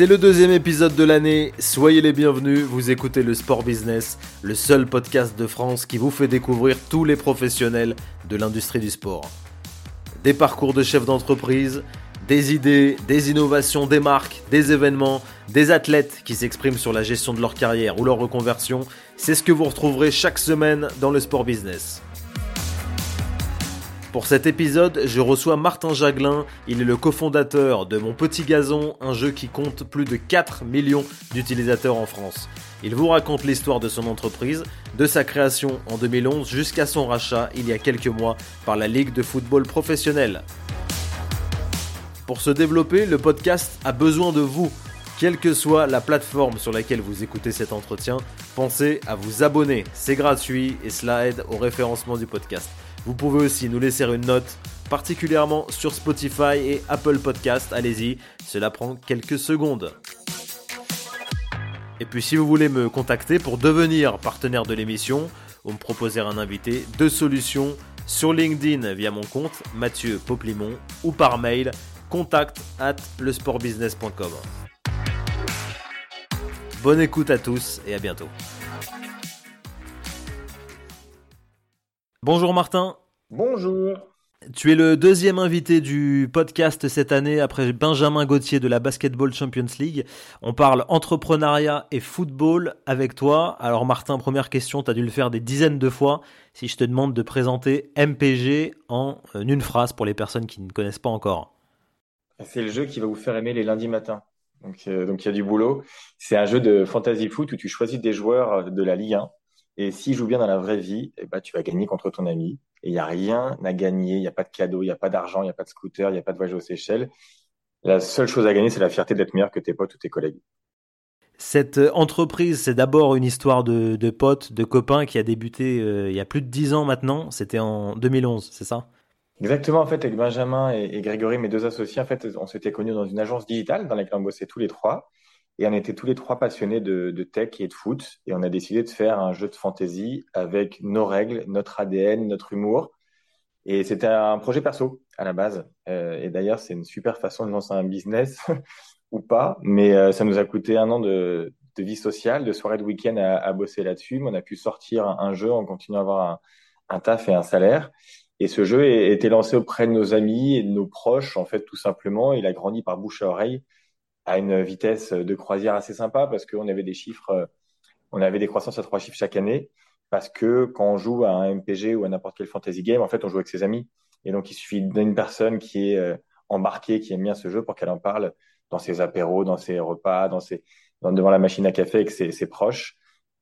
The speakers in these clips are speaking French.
C'est le deuxième épisode de l'année, soyez les bienvenus, vous écoutez le Sport Business, le seul podcast de France qui vous fait découvrir tous les professionnels de l'industrie du sport. Des parcours de chefs d'entreprise, des idées, des innovations, des marques, des événements, des athlètes qui s'expriment sur la gestion de leur carrière ou leur reconversion, c'est ce que vous retrouverez chaque semaine dans le Sport Business. Pour cet épisode, je reçois Martin Jaglin. Il est le cofondateur de Mon Petit Gazon, un jeu qui compte plus de 4 millions d'utilisateurs en France. Il vous raconte l'histoire de son entreprise, de sa création en 2011 jusqu'à son rachat il y a quelques mois par la Ligue de football professionnel. Pour se développer, le podcast a besoin de vous. Quelle que soit la plateforme sur laquelle vous écoutez cet entretien, pensez à vous abonner. C'est gratuit et cela aide au référencement du podcast. Vous pouvez aussi nous laisser une note, particulièrement sur Spotify et Apple Podcast. Allez-y, cela prend quelques secondes. Et puis si vous voulez me contacter pour devenir partenaire de l'émission ou me proposer un invité, deux solutions sur LinkedIn via mon compte Mathieu Poplimon ou par mail contact at lesportbusiness.com. Bonne écoute à tous et à bientôt. Bonjour Martin. Bonjour. Tu es le deuxième invité du podcast cette année après Benjamin Gauthier de la Basketball Champions League. On parle entrepreneuriat et football avec toi. Alors Martin, première question, tu as dû le faire des dizaines de fois. Si je te demande de présenter MPG en euh, une phrase pour les personnes qui ne connaissent pas encore. C'est le jeu qui va vous faire aimer les lundis matins. Donc, euh, donc il y a du boulot. C'est un jeu de fantasy foot où tu choisis des joueurs de la Ligue 1 et s'il joue bien dans la vraie vie, eh ben, tu vas gagner contre ton ami. Et il n'y a rien à gagner, il n'y a pas de cadeau, il n'y a pas d'argent, il n'y a pas de scooter, il n'y a pas de voyage aux Seychelles. La seule chose à gagner, c'est la fierté d'être meilleur que tes potes ou tes collègues. Cette euh, entreprise, c'est d'abord une histoire de, potes, de copains qui a débuté euh, il y a plus de dix ans maintenant. C'était en 2011, c'est ça? Exactement, en fait, avec Benjamin et, Grégory, mes deux associés, en fait, on s'était connus dans une agence digitale dans laquelle on bossait tous les trois. Et on était tous les trois passionnés de, tech et de foot. Et on a décidé de faire un jeu de fantasy avec nos règles, notre ADN, notre humour. Et c'était un projet perso à la base. Euh, et d'ailleurs, c'est une super façon de lancer un business ou pas. Mais euh, ça nous a coûté un an de, vie sociale, de soirée de week-end à, bosser là-dessus. Mais on a pu sortir un, jeu en continuant à avoir un, taf et un salaire. Et ce jeu a été lancé auprès de nos amis et de nos proches, en fait, tout simplement. Il a grandi par bouche à oreille à une vitesse de croisière assez sympa parce qu'on avait des chiffres, euh, on avait des croissances à trois chiffres chaque année parce que quand on joue à un MPG ou à n'importe quel fantasy game, en fait, on joue avec ses amis. Et donc, il suffit d'une personne qui est euh, embarquée, qui aime bien ce jeu pour qu'elle en parle dans ses apéros, dans ses repas, dans ses, devant la machine à café avec ses, proches.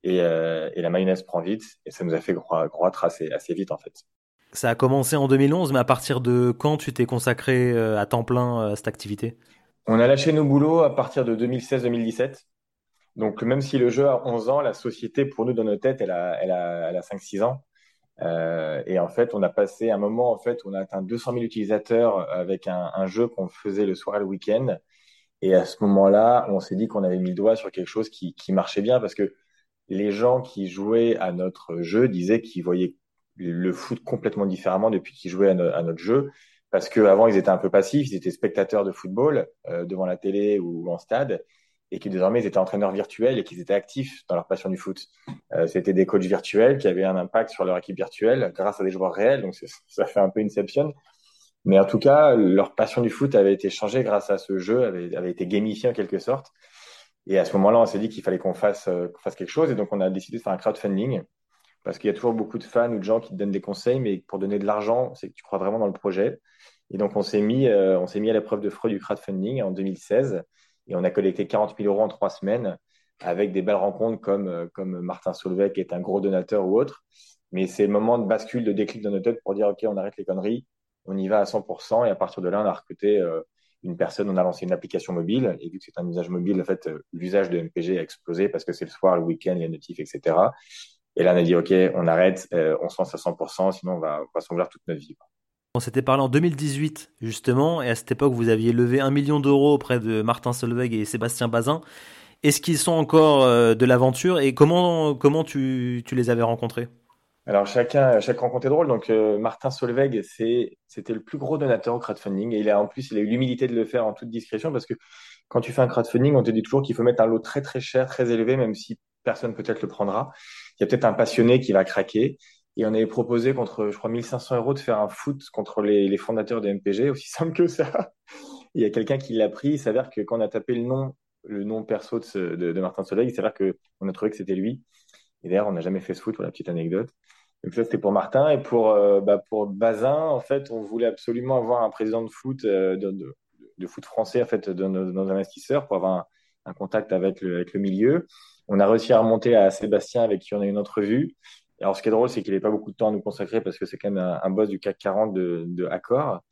Et, euh, et, la mayonnaise prend vite. Et ça nous a fait croître assez, assez vite, en fait. Ça a commencé en 2011, mais à partir de quand tu t'es consacré à temps plein à cette activité? On a lâché nos boulots à partir de 2016-2017. Donc, même si le jeu a 11 ans, la société, pour nous, dans nos têtes, elle a, elle a, elle a 5-6 ans. Euh, et en fait, on a passé un moment, en fait, on a atteint 200 000 utilisateurs avec un, jeu qu'on faisait le soir et le week-end. Et à ce moment-là, on s'est dit qu'on avait mis le doigt sur quelque chose qui, qui marchait bien parce que les gens qui jouaient à notre jeu disaient qu'ils voyaient le foot complètement différemment depuis qu'ils jouaient à, notre jeu parce qu'avant, ils étaient un peu passifs, ils étaient spectateurs de football euh, devant la télé ou en stade, et qui désormais ils étaient entraîneurs virtuels et qu'ils étaient actifs dans leur passion du foot. Euh, C'était des coachs virtuels qui avaient un impact sur leur équipe virtuelle grâce à des joueurs réels, donc ça fait un peu Inception. Mais en tout cas, leur passion du foot avait été changée grâce à ce jeu, avait, avait été gamifié en quelque sorte. Et à ce moment-là, on s'est dit qu'il fallait qu'on fasse, euh, fasse quelque chose, et donc on a décidé de faire un crowdfunding parce qu'il y a toujours beaucoup de fans ou de gens qui te donnent des conseils, mais pour donner de l'argent, c'est que tu crois vraiment dans le projet. Et donc, on s'est mis, euh, on s'est à l'épreuve de feu du crowdfunding en 2016 et on a collecté 40 000 euros en trois semaines avec des belles rencontres comme, euh, comme Martin Solveig, qui est un gros donateur ou autre. Mais c'est le moment de bascule, de déclic dans notre tête pour dire, OK, on arrête les conneries, on y va à 100%. Et à partir de là, on a recruté euh, une personne, on a lancé une application mobile. Et vu que c'est un usage mobile, en fait, l'usage de MPG a explosé parce que c'est le soir, le week-end, les notifs, etc. Et là, on a dit, OK, on arrête, on se lance à 100%, sinon on va, on va toute notre vie. On s'était parlé en 2018, justement, et à cette époque, vous aviez levé un million d'euros auprès de Martin Solveig et Sébastien Bazin. Est-ce qu'ils sont encore euh, de l'aventure et comment, comment tu, tu, les avais rencontrés? Alors chacun, chaque rencontre est drôle. Donc euh, Martin Solveig, c'était le plus gros donateur au crowdfunding et il a en plus il a eu l'humilité de le faire en toute discrétion parce que quand tu fais un crowdfunding, on te dit toujours qu'il faut mettre un lot très très cher, très élevé, même si personne peut-être le prendra. Il y a peut-être un passionné qui va craquer. Et on avait proposé contre, je crois, 1500 euros de faire un foot contre les, fondateurs de MPG, aussi simple que ça. il y a quelqu'un qui l'a pris. Il s'avère que quand on a tapé le nom, le nom perso de, Martin Solveig, il s'avère qu'on a trouvé que c'était lui. Et d'ailleurs, on n'a jamais fait ce foot, pour la petite anecdote. Donc ça, c'était pour Martin. Et pour, euh, bah, pour Bazin, en fait, on voulait absolument avoir un président de foot, euh, de, foot français, en fait, dans nos investisseurs pour avoir un, contact avec le, milieu. On a réussi à remonter à Sébastien, avec qui on a eu une entrevue. Alors, ce qui est drôle, c'est qu'il n'avait pas beaucoup de temps à nous consacrer parce que c'est quand même un, boss du CAC 40 de, de Accor.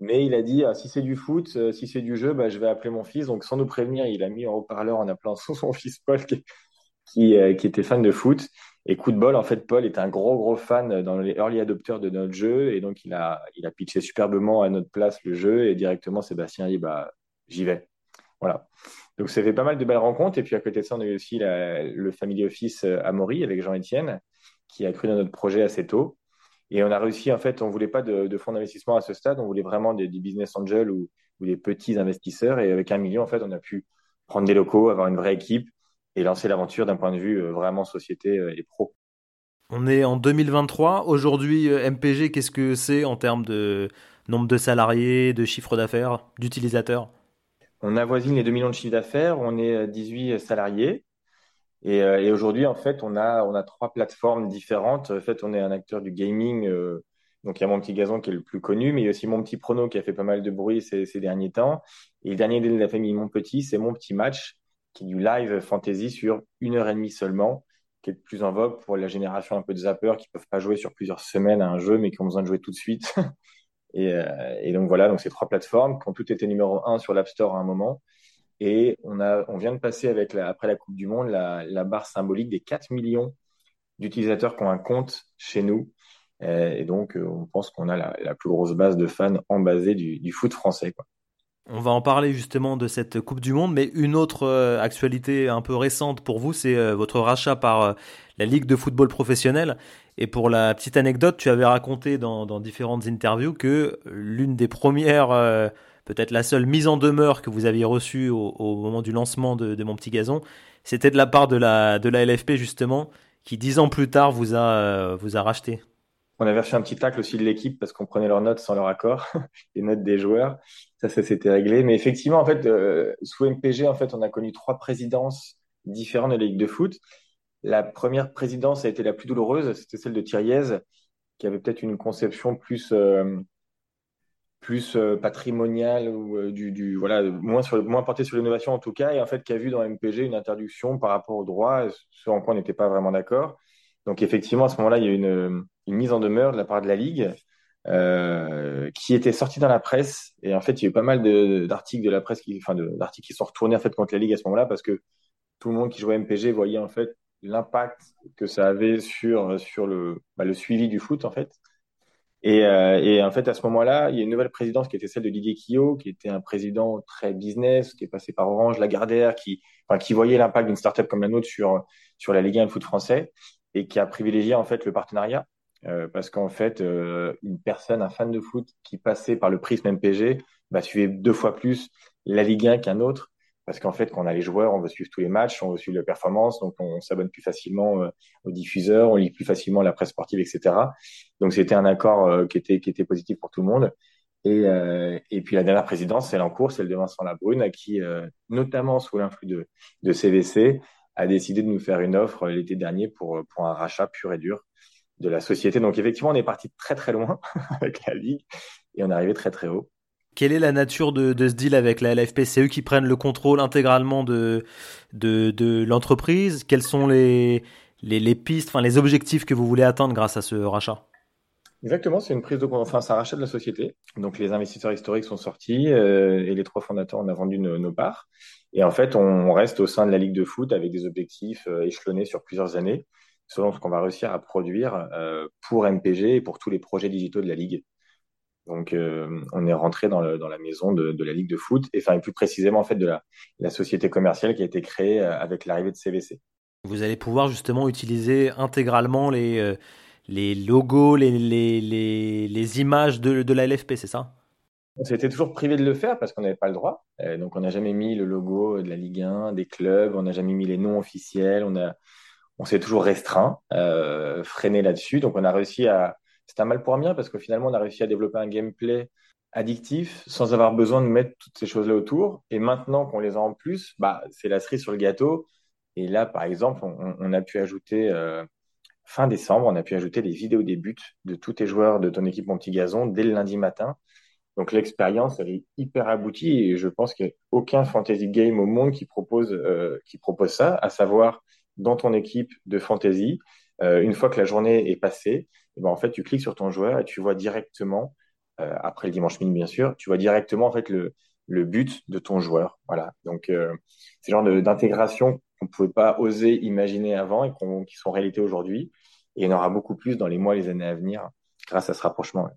Mais il a dit, ah, si c'est du foot, euh, si c'est du jeu, bah, je vais appeler mon fils. Donc, sans nous prévenir, il a mis en haut-parleur en appelant son, fils Paul, euh, qui, était fan de foot. Et coup de bol, en fait, Paul est un gros, gros fan dans les early adopteurs de notre jeu. Et donc, il a, il a pitché superbement à notre place le jeu. Et directement, Sébastien dit, bah, j'y vais. Voilà. Donc, ça fait pas mal de belles rencontres. Et puis, à côté de ça, on a eu aussi le Family Office euh, à Maury avec Jean-Etienne, qui a cru dans notre projet assez tôt. Et on a réussi, en fait, on voulait pas de, fonds d'investissement à ce stade. On voulait vraiment des, business angels ou, ou, des petits investisseurs. Et avec un million, en fait, on a pu prendre des locaux, avoir une vraie équipe et lancer l'aventure d'un point de vue euh, vraiment société euh, et pro. On est en 2023. Aujourd'hui, MPG, qu'est-ce que c'est en termes de nombre de salariés, de chiffre d'affaires, d'utilisateurs? On avoisine les 2 millions de chiffre d'affaires. On est 18 salariés. Et, et aujourd'hui, en fait, on a, trois plateformes différentes. En fait, on est un acteur du gaming. Euh, donc, il y a mon petit gazon qui est le plus connu, mais il y a aussi mon petit prono qui a fait pas mal de bruit ces, derniers temps. Et le dernier de la famille Mon Petit, c'est mon petit match qui est du live fantasy sur une heure et demie seulement, qui est de plus en vogue pour la génération un peu de zappers qui peuvent pas jouer sur plusieurs semaines à un jeu, mais qui ont besoin de jouer tout de suite. et, euh, et, donc voilà, donc ces trois plateformes ont toutes été numéro un sur l'App Store à un moment. Et on, a, on vient de passer avec après la Coupe du Monde la, barre symbolique des 4 millions d'utilisateurs qui ont un compte chez nous. Euh, et donc, euh, on pense qu'on a la, plus grosse base de fans en basée du, du foot français. On va en parler justement de cette Coupe du Monde, mais une autre actualité un peu récente pour vous, c'est votre rachat par la Ligue de football professionnel. Et pour la petite anecdote, tu avais raconté dans, différentes interviews que l'une des premières, peut-être la seule mise en demeure que vous aviez reçue au, moment du lancement de, Mon Petit Gazon, c'était de la part de la, LFP justement, qui dix ans plus tard vous a, vous a racheté. On avait reçu un petit tacle aussi de l'équipe parce qu'on prenait leurs notes sans leur accord, les notes des joueurs. Ça, ça s'était réglé. Mais effectivement, en fait, euh, sous MPG, en fait, on a connu trois présidences différentes de la Ligue de foot. La première présidence a été la plus douloureuse, c'était celle de Thiriez, qui avait peut-être une conception plus euh, plus euh, patrimoniale ou euh, du, voilà moins portée sur l'innovation en tout cas, et en fait qui a vu dans MPG une interdiction par rapport au droit, ce en quoi on n'était pas vraiment d'accord. Donc effectivement, à ce moment-là, il y a eu une, mise en demeure de la part de la Ligue qui était sortie dans la presse. Et en fait, il y a eu pas mal d'articles de, la presse, qui, enfin d'articles qui sont retournés en fait contre la Ligue à ce moment-là parce que tout le monde qui jouait MPG voyait en fait l'impact que ça avait sur sur le bah, le suivi du foot en fait. Et, euh, et, en fait, à ce moment-là, il y a une nouvelle présidence qui était celle de Didier Quillot, qui était un président très business, qui est passé par Orange, Lagardère, qui, qui voyait l'impact d'une startup comme la nôtre sur, sur la Ligue 1 et le foot français et qui a privilégié en fait le partenariat euh, parce qu'en fait euh, une personne, un fan de foot qui passait par le prisme MPG, bah, suivait deux fois plus la Ligue 1 qu'un autre parce qu'en fait quand on a les joueurs, on veut suivre tous les matchs, on veut suivre la performance, donc on s'abonne plus facilement euh, aux diffuseurs, on lit plus facilement la presse sportive, etc. Donc c'était un accord euh, qui était qui était positif pour tout le monde. Et, euh, puis la dernière présidence, celle en cours, celle de Vincent Labrune, à qui, notamment sous l'influx de, de CVC, a décidé de nous faire une offre l'été dernier pour, pour un rachat pur et dur de la société. Donc effectivement, on est parti très très loin avec la Ligue et on est arrivé très très haut. Quelle est la nature de, ce deal avec la LFP C'est eux qui prennent le contrôle intégralement de, l'entreprise Quelles sont les, pistes, les objectifs que vous voulez atteindre grâce à ce rachat? Exactement, c'est une prise de enfin un rachat de la société. Donc les investisseurs historiques sont sortis euh, et les trois fondateurs on a vendu nos, nos parts. Et en fait, on reste au sein de la Ligue de foot avec des objectifs euh, échelonnés sur plusieurs années, selon ce qu'on va réussir à produire euh, pour MPG et pour tous les projets digitaux de la Ligue. Donc, euh, on est rentré dans, le, dans la maison de, de, la Ligue de foot, et enfin, plus précisément, en fait, de la, la société commerciale qui a été créée euh, avec l'arrivée de CVC. Vous allez pouvoir justement utiliser intégralement les, euh, les logos, les, les, les, images de, de la LFP, c'est ça? On s'était toujours privé de le faire parce qu'on n'avait pas le droit. donc on n'a jamais mis le logo de la Ligue 1, des clubs, on n'a jamais mis les noms officiels, on, a, on s'est toujours restreint, freiné là-dessus. Donc on a réussi à... C'est un mal pour un bien parce que finalement on a réussi à développer un gameplay addictif sans avoir besoin de mettre toutes ces choses-là autour. Et maintenant qu'on les a en plus, bah, c'est la cerise sur le gâteau. Et là, par exemple, on, a pu ajouter, euh, fin décembre, on a pu ajouter des vidéos des buts de tous tes joueurs de ton équipe Montigazon dès le lundi matin. Donc l'expérience, elle est hyper aboutie et je pense qu'il n'y a aucun fantasy game au monde qui propose, euh, qui propose ça, à savoir dans ton équipe de fantasy, euh, une fois que la journée est passée, ben, en fait, tu cliques sur ton joueur et tu vois directement euh, après le dimanche midi bien sûr, tu vois directement en fait le, but de ton joueur. Voilà. Donc euh, c'est le genre d'intégration qu'on ne pouvait pas oser imaginer avant et qui sont réalité aujourd'hui. Et il y en aura beaucoup plus dans les mois, les années à venir grâce à ce rapprochement.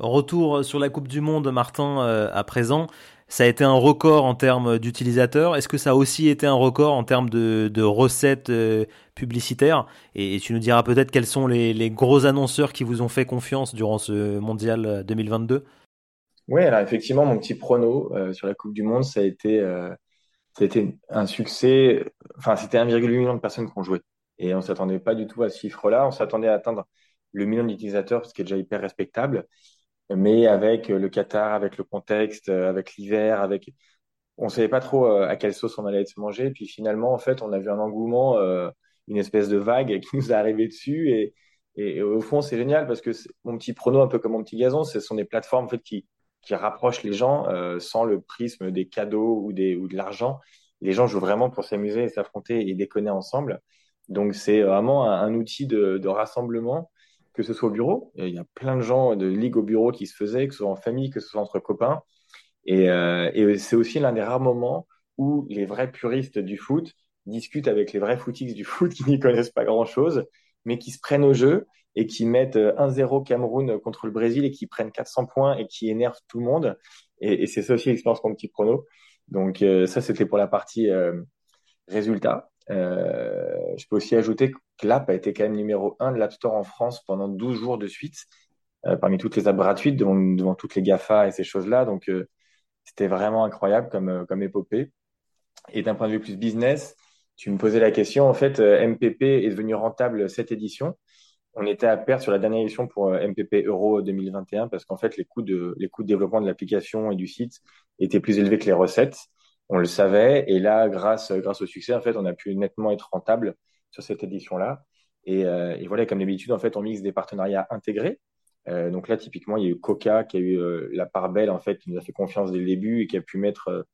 Retour sur la Coupe du Monde, Martin, euh, à présent. Ça a été un record en termes d'utilisateurs. Est-ce que ça a aussi été un record en termes de, recettes euh, publicitaires? Et, tu nous diras peut-être quels sont les, gros annonceurs qui vous ont fait confiance durant ce mondial 2022 euh, Oui, alors effectivement, mon petit prono sur la Coupe du Monde, ça a été, ça a été un succès. Enfin, c'était 1,8 million de personnes qui ont joué. Et on s'attendait pas du tout à ce chiffre-là. On s'attendait à atteindre le million d'utilisateurs, ce qui est déjà hyper respectable mais avec le Qatar, avec le contexte, avec l'hiver, avec on savait pas trop euh, à quelle sauce on allait être mangé. Puis finalement, en fait, on a vu un engouement, euh, une espèce de vague qui nous est arrivée dessus. Et, au fond, c'est génial parce que mon petit prono, un peu comme mon petit gazon, ce sont des plateformes qui, qui rapprochent les gens euh, sans le prisme des cadeaux ou, des, ou de l'argent. Les gens jouent vraiment pour s'amuser s'affronter et déconner ensemble. Donc, c'est vraiment un, outil de rassemblement que ce soit au bureau. Il y a plein de gens de ligue au bureau qui se faisaient, que ce soit en famille, que ce soit entre copains. Et, euh, c'est aussi l'un des rares moments où les vrais puristes du foot discutent avec les vrais footix du foot qui n'y connaissent pas grand-chose, mais qui se prennent au jeu et qui mettent 1-0 Cameroun contre le Brésil et qui prennent 400 points et qui énervent tout le monde. Et, c'est ça aussi l'expérience comme petit chrono. Donc euh, ça, c'était pour la partie euh, résultat. Euh, je peux aussi ajouter que l'app a été quand même numéro 1 de l'App Store en France pendant 12 jours de suite, euh, parmi toutes les apps gratuites, devant, toutes les GAFA et ces choses-là. Donc, euh, c'était vraiment incroyable comme, comme épopée. Et d'un point de vue plus business, tu me posais la question. En fait, MPP est devenu rentable cette édition. On était à perte sur la dernière édition pour MPP Euro 2021 parce qu'en fait, les coûts, de, les coûts de développement de l'application et du site étaient plus élevés que les recettes on le savait. Et là, grâce, grâce au succès, en fait, on a pu nettement être rentable sur cette édition-là. Et, euh, voilà, comme d'habitude, en fait, on mixe des partenariats intégrés. Euh, donc là, typiquement, il y a eu Coca qui a eu euh, la part belle, en fait, qui nous a fait confiance dès le début et qui a pu mettre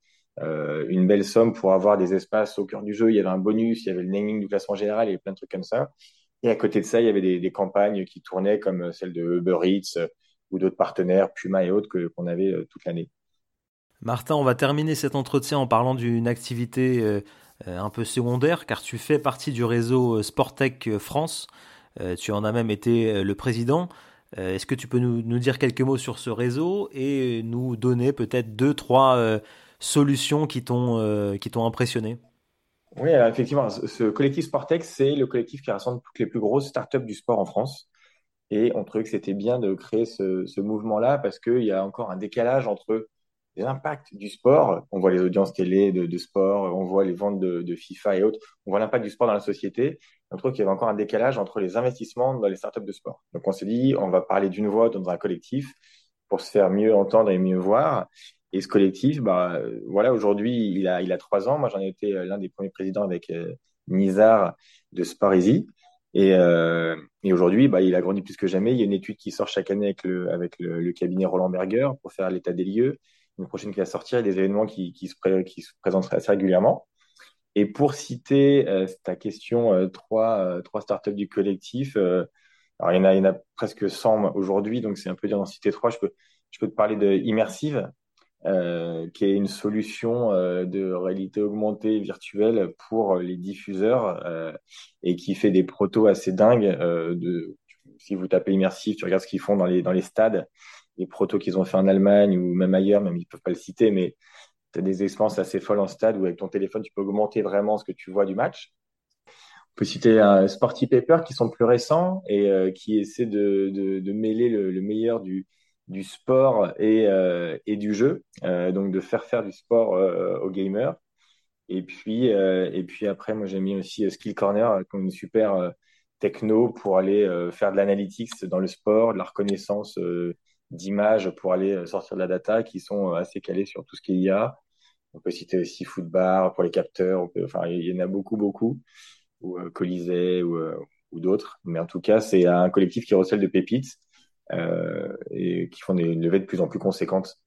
une belle somme pour avoir des espaces au cœur du jeu. Il y avait un bonus, il y avait le naming du classement général, il y avait plein de trucs comme ça. Et à côté de ça, il y avait des campagnes qui tournaient comme celle de Uber Eats ou d'autres partenaires, Puma et autres, qu'on avait toute l'année. Martin, on va terminer cet entretien en parlant d'une activité euh, euh, un peu secondaire, car tu fais partie du réseau euh, Sportec France. tu en as même été le président. Est-ce que tu peux nous, dire quelques mots sur ce réseau et nous donner peut-être deux, trois solutions qui t'ont impressionné? Oui, effectivement, ce collectif Sportec, c'est le collectif qui rassemble toutes les plus grosses startups du sport en France. Et on trouvait que c'était bien de créer ce, ce mouvement-là parce qu'il y a encore un décalage entre l'impact du sport. On voit les audiences télé de, de sport, on voit les ventes de, FIFA et autres. On voit l'impact du sport dans la société. On trouve qu'il y avait encore un décalage entre les investissements dans les startups de sport. Donc on s'est dit, on va parler d'une voix dans un collectif pour se faire mieux entendre et mieux voir. Et ce collectif, bah, voilà, aujourd'hui, il a, il a trois ans. Moi, j'en ai été l'un des premiers présidents avec euh, Nizar de Easy. Et, euh, et aujourd'hui, bah, il a grandi plus que jamais. Il y a une étude qui sort chaque année avec le, avec le cabinet Roland Berger pour faire l'état des lieux une prochaine qui va sortir, des événements qui, qui, se, présenteraient assez régulièrement. Et pour citer euh, ta question, euh, trois, euh, trois startups du collectif, alors il y, en a, il y en a presque 100 aujourd'hui, donc c'est un peu dur d'en citer trois. Je peux, je peux te parler de Immersive, qui est une solution de réalité augmentée virtuelle pour les diffuseurs et qui fait des protos assez dingues. si vous tapez Immersive, tu regardes ce qu'ils font dans les, dans les stades les protos qu'ils ont fait en Allemagne ou même ailleurs, même ils peuvent pas le citer, mais tu as des expériences assez folles en stade où avec ton téléphone, tu peux augmenter vraiment ce que tu vois du match. On peut citer un Sporty Paper qui sont plus récents et qui essaient de, de, mêler le, le, meilleur du, du sport et, et du jeu, donc de faire faire du sport aux gamers. Et puis, et puis après, moi j'aime bien aussi Skill Corner, comme une super techno pour aller faire de l'analytics dans le sport, de la reconnaissance d'images pour aller sortir de la data, qui sont assez calés sur tout ce qu'il y a. On peut citer aussi Footbar pour les capteurs. enfin, il y en a beaucoup, beaucoup. Ou euh, Colisée ou, euh, ou d'autres. Mais en tout cas, c'est un collectif qui recèle de pépites euh, et qui font des levées de plus en plus conséquentes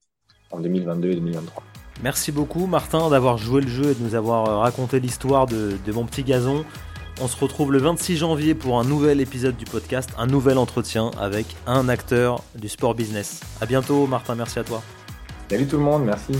en 2022 et 2023. Merci beaucoup Martin d'avoir joué le jeu et de nous avoir raconté l'histoire de, de, mon petit gazon. On se retrouve le 26 janvier pour un nouvel épisode du podcast, un nouvel entretien avec un acteur du sport business. À bientôt Martin, merci à toi. Salut tout le monde, merci.